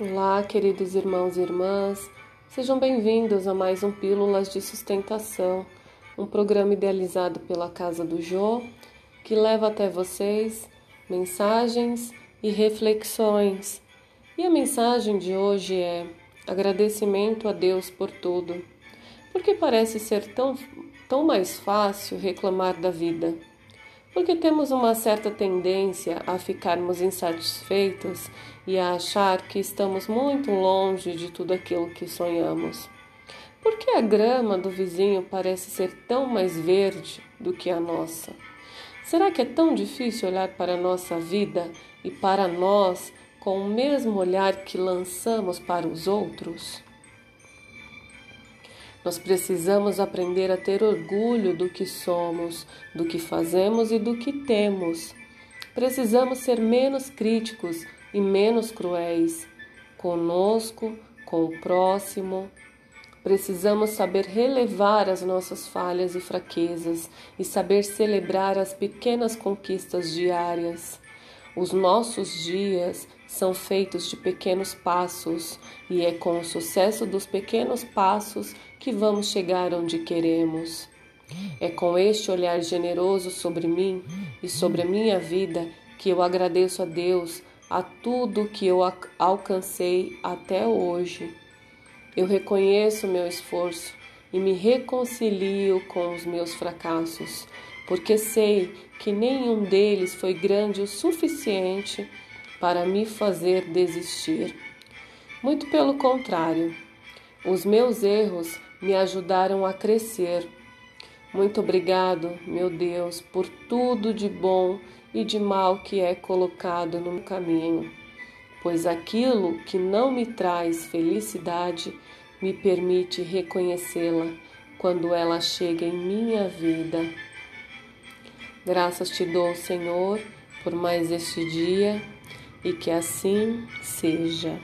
Olá, queridos irmãos e irmãs, sejam bem-vindos a mais um Pílulas de Sustentação, um programa idealizado pela Casa do Jô que leva até vocês mensagens e reflexões. E a mensagem de hoje é agradecimento a Deus por tudo, porque parece ser tão, tão mais fácil reclamar da vida porque temos uma certa tendência a ficarmos insatisfeitos e a achar que estamos muito longe de tudo aquilo que sonhamos. Por que a grama do vizinho parece ser tão mais verde do que a nossa? Será que é tão difícil olhar para a nossa vida e para nós com o mesmo olhar que lançamos para os outros? Nós precisamos aprender a ter orgulho do que somos, do que fazemos e do que temos. Precisamos ser menos críticos e menos cruéis conosco, com o próximo. Precisamos saber relevar as nossas falhas e fraquezas e saber celebrar as pequenas conquistas diárias. Os nossos dias são feitos de pequenos passos e é com o sucesso dos pequenos passos que vamos chegar onde queremos. É com este olhar generoso sobre mim e sobre a minha vida que eu agradeço a Deus a tudo que eu alcancei até hoje. Eu reconheço meu esforço e me reconcilio com os meus fracassos porque sei que nenhum deles foi grande o suficiente para me fazer desistir. Muito pelo contrário, os meus erros me ajudaram a crescer. Muito obrigado, meu Deus, por tudo de bom e de mal que é colocado no caminho, pois aquilo que não me traz felicidade me permite reconhecê-la quando ela chega em minha vida. Graças te dou, Senhor, por mais este dia e que assim seja.